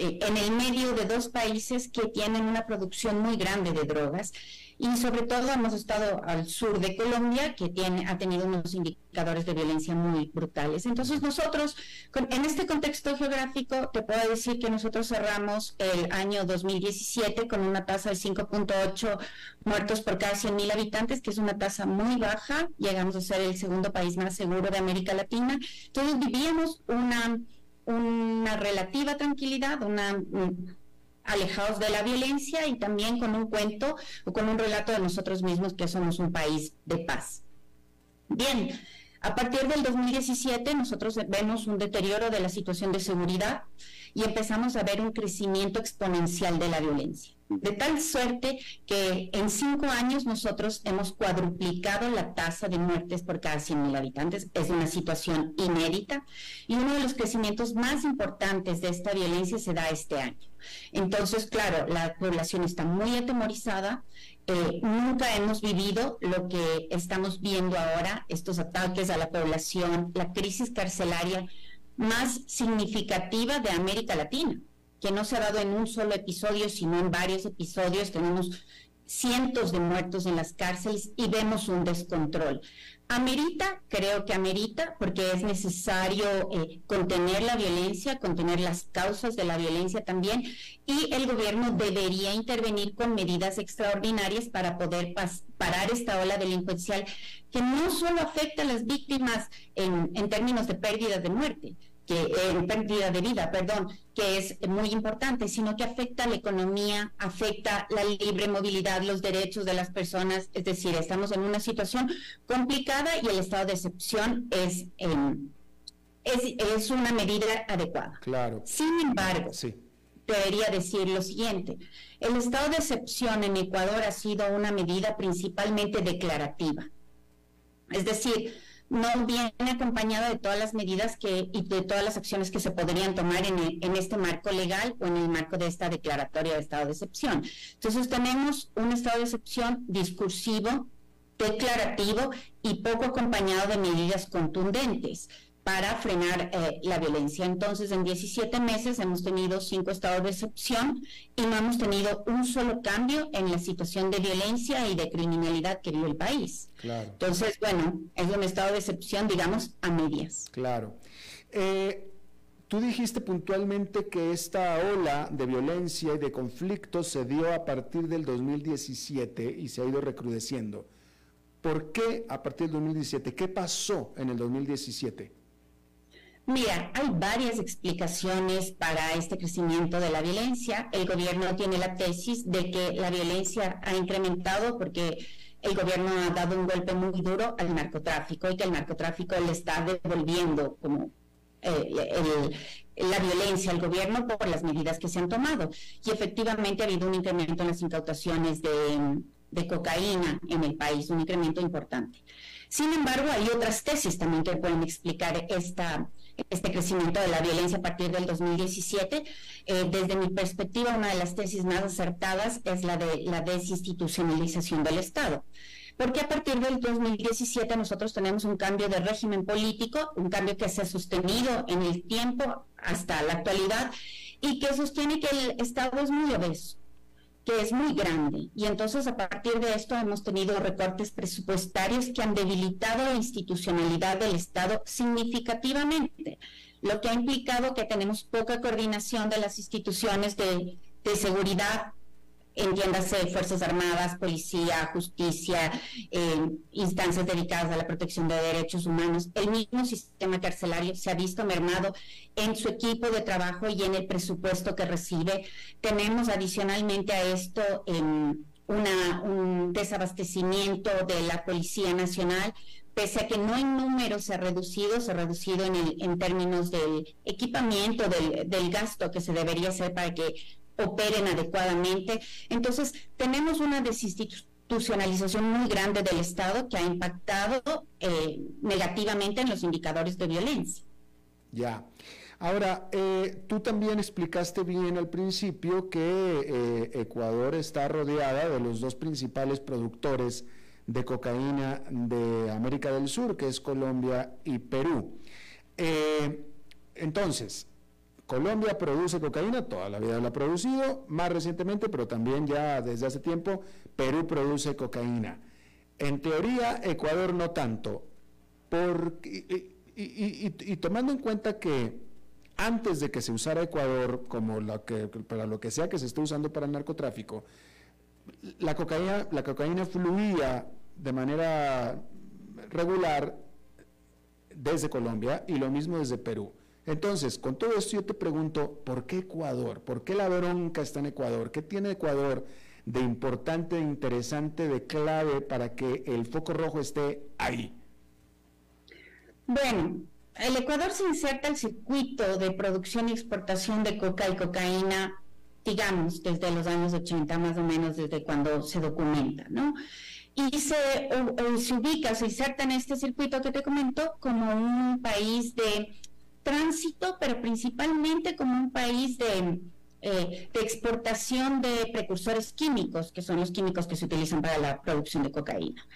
eh, en el medio de dos países que tienen una producción muy grande de drogas y sobre todo hemos estado al sur de Colombia, que tiene, ha tenido unos indicadores de violencia muy brutales. Entonces nosotros, en este contexto geográfico, te puedo decir que nosotros cerramos el año 2017 con una tasa de 5.8 muertos por cada 100.000 habitantes, que es una tasa muy baja, llegamos a ser el segundo país más seguro de América Latina. Entonces vivíamos una una relativa tranquilidad, una alejados de la violencia y también con un cuento o con un relato de nosotros mismos que somos un país de paz. Bien, a partir del 2017 nosotros vemos un deterioro de la situación de seguridad y empezamos a ver un crecimiento exponencial de la violencia. De tal suerte que en cinco años nosotros hemos cuadruplicado la tasa de muertes por cada 100.000 habitantes. Es una situación inédita y uno de los crecimientos más importantes de esta violencia se da este año. Entonces, claro, la población está muy atemorizada. Eh, nunca hemos vivido lo que estamos viendo ahora, estos ataques a la población, la crisis carcelaria más significativa de América Latina, que no se ha dado en un solo episodio, sino en varios episodios. Tenemos cientos de muertos en las cárceles y vemos un descontrol. Amerita, creo que amerita, porque es necesario eh, contener la violencia, contener las causas de la violencia también, y el gobierno debería intervenir con medidas extraordinarias para poder parar esta ola delincuencial que no solo afecta a las víctimas en, en términos de pérdida de muerte, que en pérdida de vida, perdón, que es muy importante, sino que afecta la economía, afecta la libre movilidad, los derechos de las personas, es decir, estamos en una situación complicada y el estado de excepción es, em, es, una medida adecuada. Claro. Sin embargo, debería decir lo siguiente, el estado de excepción en Ecuador ha sido una medida principalmente declarativa. Es decir, no viene acompañada de todas las medidas que y de todas las acciones que se podrían tomar en, en, este marco legal o en el marco de esta declaratoria de estado de excepción. Entonces tenemos un estado de excepción discursivo, declarativo y poco acompañado de medidas contundentes para frenar eh, la violencia. Entonces, en 17 meses hemos tenido cinco estados de excepción y no hemos tenido un solo cambio en la situación de violencia y de criminalidad que vive el país. Claro. Entonces, bueno, es un estado de excepción, digamos, a medias. Claro. Eh, tú dijiste puntualmente que esta ola de violencia y de conflictos se dio a partir del 2017 y se ha ido recrudeciendo. ¿Por qué a partir del 2017? ¿Qué pasó en el 2017? Mira, hay varias explicaciones para este crecimiento de la violencia. El gobierno tiene la tesis de que la violencia ha incrementado porque el gobierno ha dado un golpe muy duro al narcotráfico y que el narcotráfico le está devolviendo como eh, la violencia al gobierno por las medidas que se han tomado. Y efectivamente ha habido un incremento en las incautaciones de, de cocaína en el país, un incremento importante. Sin embargo, hay otras tesis también que pueden explicar esta, este crecimiento de la violencia a partir del 2017. Eh, desde mi perspectiva, una de las tesis más acertadas es la de la desinstitucionalización del Estado. Porque a partir del 2017 nosotros tenemos un cambio de régimen político, un cambio que se ha sostenido en el tiempo hasta la actualidad y que sostiene que el Estado es muy obeso que es muy grande. Y entonces a partir de esto hemos tenido recortes presupuestarios que han debilitado la institucionalidad del Estado significativamente, lo que ha implicado que tenemos poca coordinación de las instituciones de, de seguridad entiéndase Fuerzas Armadas, Policía, Justicia, eh, instancias dedicadas a la protección de derechos humanos. El mismo sistema carcelario se ha visto mermado en su equipo de trabajo y en el presupuesto que recibe. Tenemos adicionalmente a esto em, un desabastecimiento de la Policía Nacional pese a que no en número se ha reducido, se ha reducido en, el, en términos del equipamiento, del, gasto que se debería hacer para que operen adecuadamente. Entonces, tenemos una desinstitucionalización muy grande del Estado que ha impactado eh, negativamente en los indicadores de violencia. Ya. Ahora, eh, tú también explicaste bien al principio que eh, Ecuador está rodeada de los dos principales productores de cocaína de América del Sur, que es Colombia y Perú. entonces, Colombia produce cocaína, toda la vida la ha producido, más recientemente, pero también ya desde hace tiempo, Perú produce cocaína. En teoría, Ecuador no tanto. y, tomando en cuenta que antes de que se usara Ecuador como que, para lo que sea que se esté usando para el narcotráfico, la cocaína, la cocaína fluía de manera regular desde Colombia y lo mismo desde Perú. Entonces, con todo esto yo te pregunto, ¿por qué Ecuador? ¿Por qué la bronca está en Ecuador? ¿Qué tiene Ecuador de importante, de interesante, de clave para que el foco rojo esté ahí? Bueno, el Ecuador se inserta el circuito de producción y exportación de coca y cocaína, digamos, desde los años 80, más o menos desde cuando se documenta, ¿no? Y se, se ubica, se inserta en este circuito que te comento como un país de tránsito, pero principalmente como un país de, eh, de exportación de precursores químicos, que son los químicos que se utilizan para la producción de cocaína.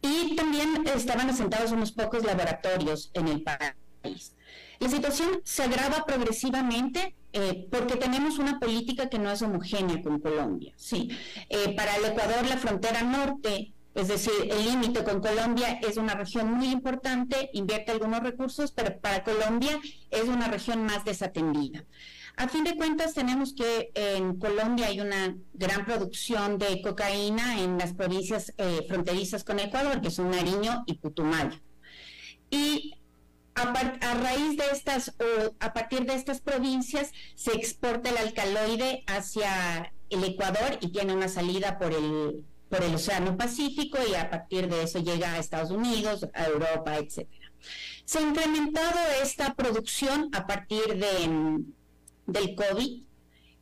Y también estaban asentados unos pocos laboratorios en el país. La situación se agrava progresivamente eh, porque tenemos una política que no es homogénea con Colombia. Sí, eh, para el Ecuador la frontera norte es decir, el límite con Colombia es una región muy importante, invierte algunos recursos, pero para Colombia es una región más desatendida. A fin de cuentas, tenemos que en Colombia hay una gran producción de cocaína en las provincias eh, fronterizas con Ecuador, que son Nariño y Putumayo. Y a, raíz de estas, o a partir de estas provincias, se exporta el alcaloide hacia el Ecuador y tiene una salida por el por el Océano Pacífico y a partir de eso llega a Estados Unidos, a Europa, etc. Se ha incrementado esta producción a partir de, del COVID.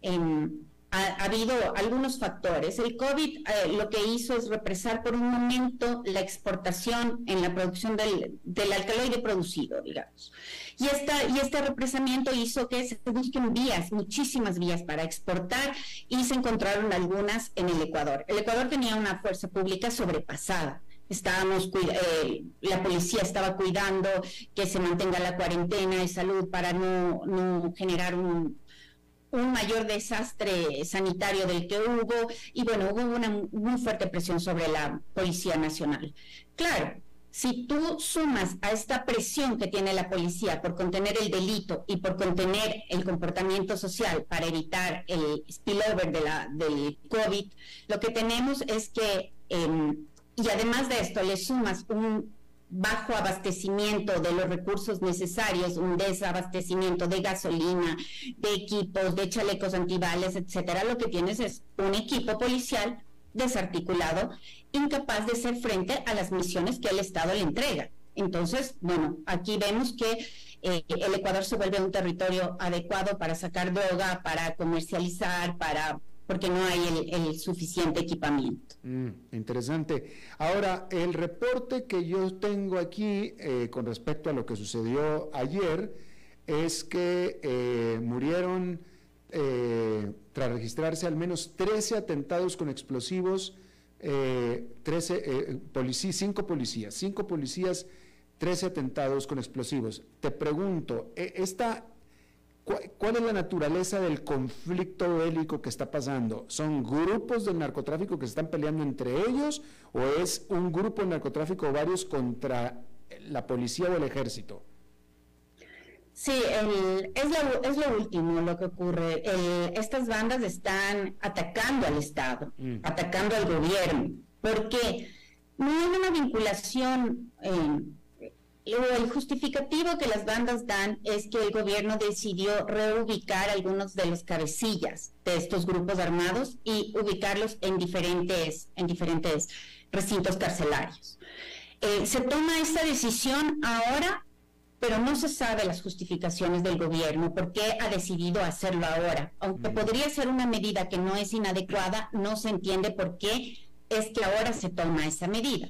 En, ha, habido algunos factores. El COVID eh, lo que hizo es represar por un momento la exportación en la producción del, del alcaloide producido, digamos. Y, esta, y este represamiento hizo que se busquen vías, muchísimas vías para exportar y se encontraron algunas en el Ecuador. El Ecuador tenía una fuerza pública sobrepasada estábamos eh, la policía estaba cuidando que se mantenga la cuarentena de salud para no, no generar un, un mayor desastre sanitario del que hubo y bueno, hubo una muy fuerte presión sobre la Policía Nacional. Claro, si tú sumas a esta presión que tiene la policía por contener el delito y por contener el comportamiento social para evitar el spillover del COVID, lo que tenemos es que, em, y además de esto, le sumas un bajo abastecimiento de los recursos necesarios, un desabastecimiento de gasolina, de equipos, de chalecos antibales, etcétera, lo que tienes es un equipo policial desarticulado, incapaz de hacer frente a las misiones que el Estado le entrega. Entonces, bueno, aquí vemos que eh, el Ecuador se vuelve un territorio adecuado para sacar droga, para comercializar, para porque no hay el, suficiente equipamiento. Mm, interesante. Ahora, el reporte que yo tengo aquí eh, con respecto a lo que sucedió ayer es que eh, murieron, eh, tras registrarse al menos 13 atentados con explosivos, 13, policías, 5 policías, 5 policías, 13 atentados con explosivos. Te pregunto, e, ¿esta ¿Cuál es la naturaleza del conflicto bélico que está pasando? ¿Son grupos del narcotráfico que se están peleando entre ellos o es un grupo de narcotráfico o varios contra la policía o el ejército? Sí, es, lo, último lo que ocurre. estas bandas están atacando al Estado, mm. atacando al gobierno, porque no hay una vinculación eh, el justificativo que las bandas dan es que el gobierno decidió reubicar algunos de los cabecillas de estos grupos armados y ubicarlos en diferentes, en diferentes recintos carcelarios. Eh, se toma esta decisión ahora, pero no se sabe las justificaciones del gobierno, por qué ha decidido hacerlo ahora. Aunque mm. podría ser una medida que no es inadecuada, no se entiende por qué es que ahora se toma esa medida.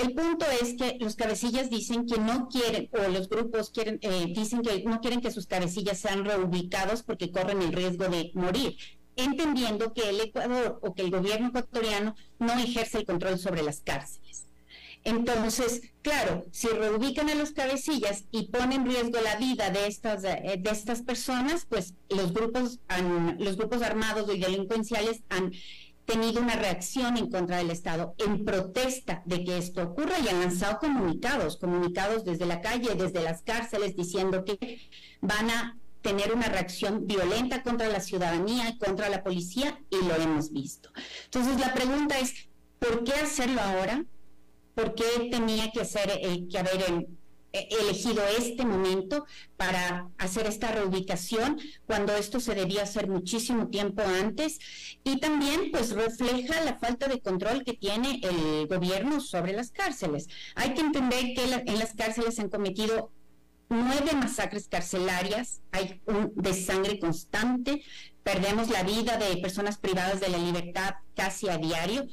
El punto es que los cabecillas dicen que no quieren, o los grupos quieren, eh, dicen que no quieren que sus cabecillas sean reubicados porque corren el riesgo de morir, entendiendo que el Ecuador o que el gobierno ecuatoriano no ejerce el control sobre las cárceles. Entonces, claro, si reubican a los cabecillas y ponen en riesgo la vida de estas, eh, de estas personas, pues los grupos, los grupos armados y delincuenciales han tenido una reacción en contra del Estado en protesta de que esto ocurra y han lanzado comunicados, comunicados desde la calle, desde las cárceles, diciendo que van a tener una reacción violenta contra la ciudadanía y contra la policía y lo hemos visto. Entonces la pregunta es, ¿por qué hacerlo ahora? ¿Por qué tenía que, hacer, eh, que haber eh, elegido este momento para hacer esta reubicación cuando esto se debía hacer muchísimo tiempo antes y también pues refleja la falta de control que tiene el gobierno sobre las cárceles. Hay que entender que en las cárceles se han cometido nueve masacres carcelarias, hay un desangre constante, perdemos la vida de personas privadas de la libertad casi a diario,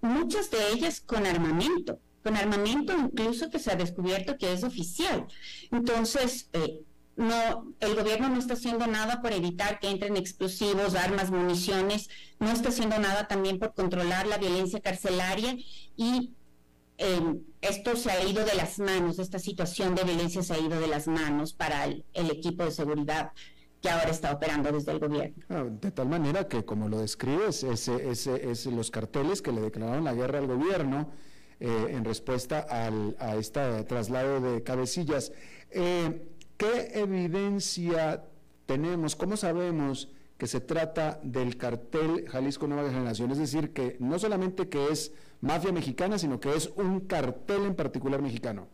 muchas de ellas con armamento, con armamento incluso que se ha descubierto que es oficial. Entonces, eh, no, el gobierno no está haciendo nada por evitar que entren explosivos, armas, municiones, no está haciendo nada también por controlar la violencia carcelaria y esto se ha ido de las manos, esta situación de violencia se ha ido de las manos para el, equipo de seguridad que ahora está operando desde el gobierno. Ah, de tal manera que, como lo describes, ese, es los carteles que le declararon la guerra al gobierno eh, en respuesta al, a este traslado de cabecillas. Eh, ¿Qué evidencia tenemos? ¿Cómo sabemos que se trata del cartel Jalisco Nueva Generación? Es decir, que no solamente que es mafia mexicana, sino que es un cartel en particular mexicano.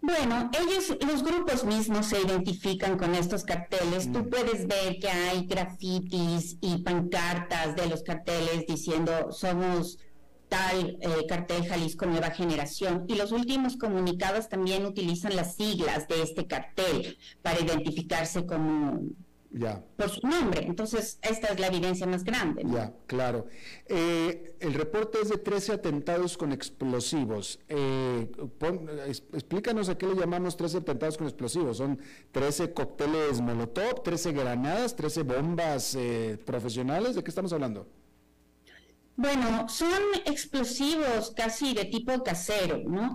Bueno, ellos, los grupos mismos se identifican con estos carteles. Tú mm. puedes ver que hay grafitis y pancartas de los carteles diciendo somos tal eh, cartel Jalisco Nueva Generación. Y los últimos comunicados también utilizan las siglas de este cartel para identificarse como ya. por su nombre. Entonces, esta es la evidencia más grande. Ya, claro. Eh, el reporte es de 13 atentados con explosivos. Eh, explícanos a qué le llamamos 13 atentados con explosivos. ¿Son 13 cócteles Molotov, 13 granadas, 13 bombas eh, profesionales? ¿De qué estamos hablando? Bueno, son explosivos casi de tipo casero, ¿no?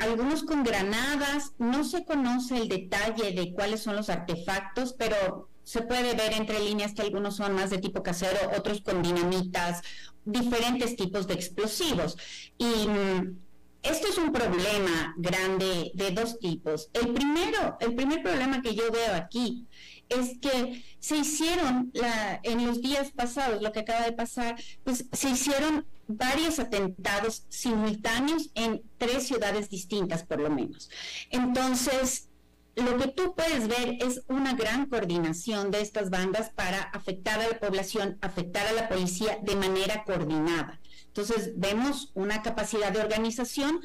algunos con granadas, no se conoce el detalle de cuáles son los artefactos, pero se puede ver entre líneas que algunos son más de tipo casero, otros con dinamitas, diferentes tipos de explosivos. Y mm, esto es un problema grande de dos tipos. El primero, el primer problema que yo veo aquí es que se hicieron la, en los días pasados, lo que acaba de pasar, pues se hicieron varios atentados simultáneos en tres ciudades distintas, por lo menos. Entonces, lo que tú puedes ver es una gran coordinación de estas bandas para afectar a la población, afectar a la policía de manera coordinada. Entonces vemos una capacidad de organización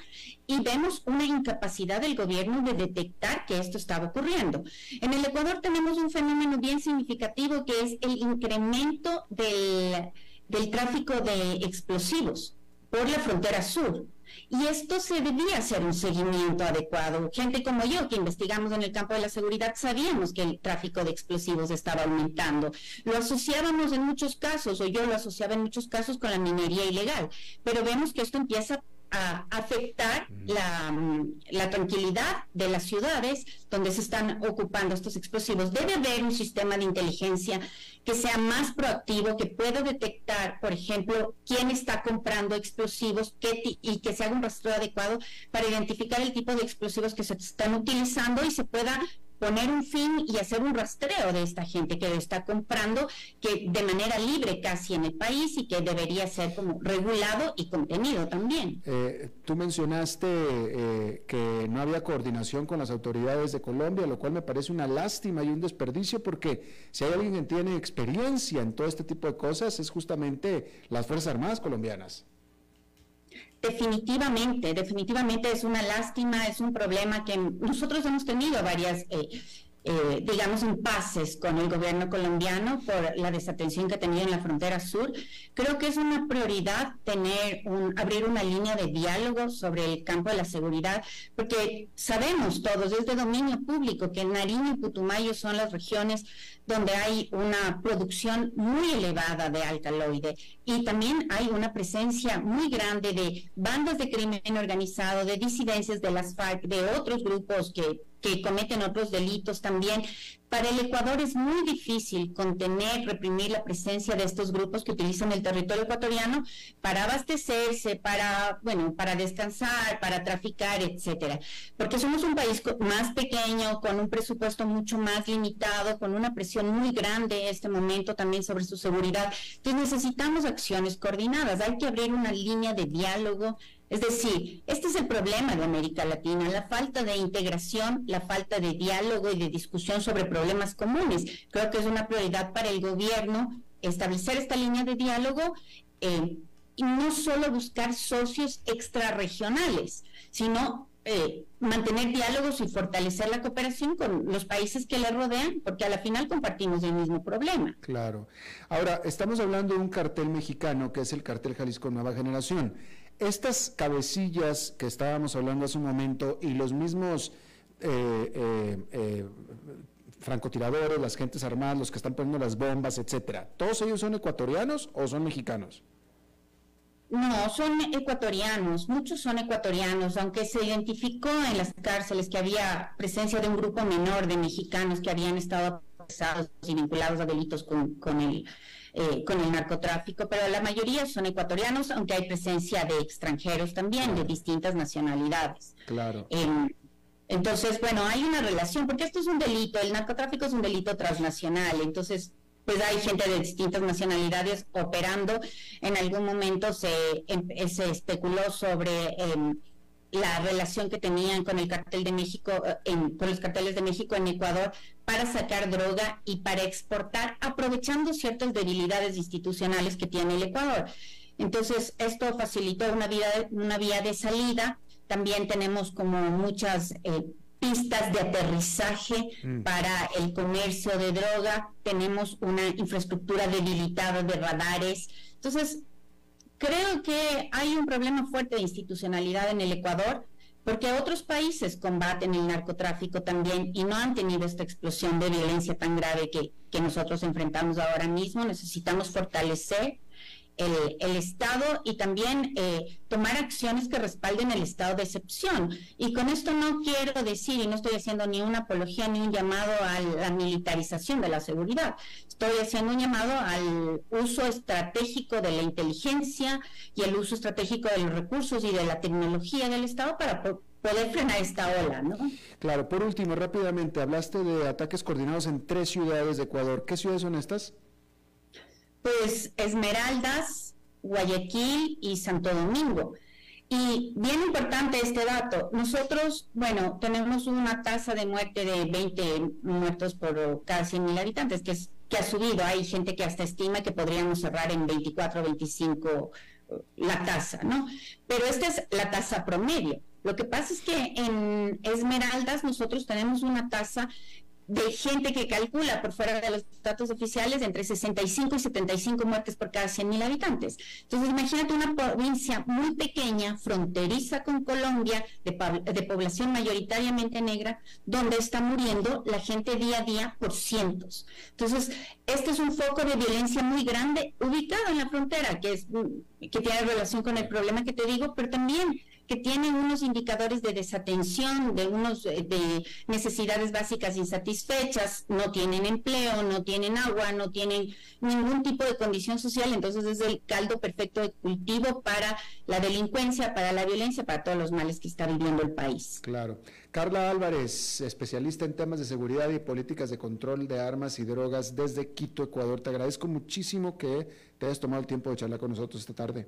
y vemos una incapacidad del gobierno de detectar que esto estaba ocurriendo. En el Ecuador tenemos un fenómeno bien significativo que es el incremento del, del tráfico de explosivos por la frontera sur. Y esto se debía hacer un seguimiento adecuado. Gente como yo, que investigamos en el campo de la seguridad, sabíamos que el tráfico de explosivos estaba aumentando. Lo asociábamos en muchos casos, o yo lo asociaba en muchos casos con la minería ilegal, pero vemos que esto empieza a afectar la, la, tranquilidad de las ciudades donde se están ocupando estos explosivos. Debe haber un sistema de inteligencia que sea más proactivo, que pueda detectar, por ejemplo, quién está comprando explosivos y que se haga un rastreo adecuado para identificar el tipo de explosivos que se están utilizando y se pueda poner un fin y hacer un rastreo de esta gente que está comprando que de manera libre casi en el país y que debería ser como regulado y contenido también. Eh, tú mencionaste eh, que no había coordinación con las autoridades de Colombia, lo cual me parece una lástima y un desperdicio porque si hay alguien que tiene experiencia en todo este tipo de cosas es justamente las Fuerzas Armadas colombianas. Definitivamente, definitivamente es una lástima, es un problema que nosotros hemos tenido varias, eh, eh, digamos, impases con el gobierno colombiano por la desatención que tenido en la frontera sur. Creo que es una prioridad tener un, abrir una línea de diálogo sobre el campo de la seguridad, porque sabemos todos, desde dominio público, que Nariño y Putumayo son las regiones donde hay una producción muy elevada de alcaloide y también hay una presencia muy grande de bandas de crimen organizado, de disidencias de las FARC, de otros grupos que que cometen otros delitos también. Para el Ecuador es muy difícil contener, reprimir la presencia de estos grupos que utilizan el territorio ecuatoriano para abastecerse, para, bueno, para descansar, para traficar, etcétera. Porque somos un país más pequeño, con un presupuesto mucho más limitado, con una presión muy grande en este momento también sobre su seguridad. Entonces necesitamos acciones coordinadas. Hay que abrir una línea de diálogo es decir, este es el problema de América Latina, la falta de integración, la falta de diálogo y de discusión sobre problemas comunes. Creo que es una prioridad para el gobierno establecer esta línea de diálogo eh, y no solo buscar socios extrarregionales, sino eh, mantener diálogos y fortalecer la cooperación con los países que le rodean, porque a la final compartimos el mismo problema. Claro. Ahora, estamos hablando de un cartel mexicano que es el cartel Jalisco Nueva Generación estas cabecillas que estábamos hablando hace un momento y los mismos eh, eh, eh, francotiradores, las gentes armadas, los que están poniendo las bombas, etcétera, ¿todos ellos son ecuatorianos o son mexicanos? No, son ecuatorianos, muchos son ecuatorianos, aunque se identificó en las cárceles que había presencia de un grupo menor de mexicanos que habían estado apresados y vinculados a delitos con, con el eh, con el narcotráfico, pero la mayoría son ecuatorianos, aunque hay presencia de extranjeros también, de distintas nacionalidades. Claro. Em, entonces, bueno, hay una relación, porque esto es un delito, el narcotráfico es un delito transnacional, entonces pues hay gente de distintas nacionalidades operando. En algún momento se, em, se especuló sobre em, la relación que tenían con el cartel de México, eh, en, con los carteles de México en Ecuador para sacar droga y para exportar, aprovechando ciertas debilidades institucionales que tiene el Ecuador. Entonces, esto facilitó una vía, una vía de salida. También tenemos como muchas eh, pistas de aterrizaje mm. para el comercio de droga. Tenemos una infraestructura debilitada de radares. Entonces, Creo que hay un problema fuerte de institucionalidad en el Ecuador porque otros países combaten el narcotráfico también y no han tenido esta explosión de violencia tan grave que, que nosotros enfrentamos ahora mismo. Necesitamos fortalecer el, Estado y también eh, tomar acciones que respalden el estado de excepción. Y con esto no quiero decir, y no estoy haciendo ni una apología ni un llamado a la militarización de la seguridad, estoy haciendo un llamado al uso estratégico de la inteligencia y el uso estratégico de los recursos y de la tecnología del Estado para poder frenar esta ola, ¿no? Claro, por último, rápidamente, hablaste de ataques coordinados en tres ciudades de Ecuador. ¿Qué ciudades son estas? Pues Esmeraldas, Guayaquil y Santo Domingo. Y bien importante este dato, nosotros, bueno, tenemos una tasa de muerte de 20 muertos por cada 100 mil habitantes, que, es, que ha subido. Hay gente que hasta estima que podríamos cerrar en 24 o 25 la tasa, ¿no? Pero esta es la tasa promedio. Lo que pasa es que en Esmeraldas nosotros tenemos una tasa de gente que calcula por fuera de los datos oficiales entre 65 y 75 muertes por cada 100 mil habitantes. Entonces, imagínate una provincia muy pequeña, fronteriza con Colombia, de, población mayoritariamente negra, donde está muriendo la gente día a día por cientos. Entonces, este es un foco de violencia muy grande ubicado en la frontera, que, es, que tiene relación con el problema que te digo, pero también que tienen unos indicadores de desatención, de unos eh, de necesidades básicas insatisfechas, no tienen empleo, no tienen agua, no tienen ningún tipo de condición social, entonces es el caldo perfecto de cultivo para la delincuencia, para la violencia, para todos los males que está viviendo el país. Claro. Carla Álvarez, especialista en temas de seguridad y políticas de control de armas y drogas desde Quito, Ecuador. Te agradezco muchísimo que te hayas tomado el tiempo de charlar con nosotros esta tarde.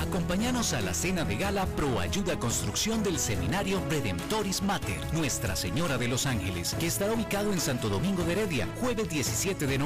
Acompáñanos a la cena de gala Pro Ayuda Construcción del Seminario Redemptoris Mater, Nuestra Señora de los Ángeles, que estará ubicado en Santo Domingo de Heredia, jueves 17 de noviembre.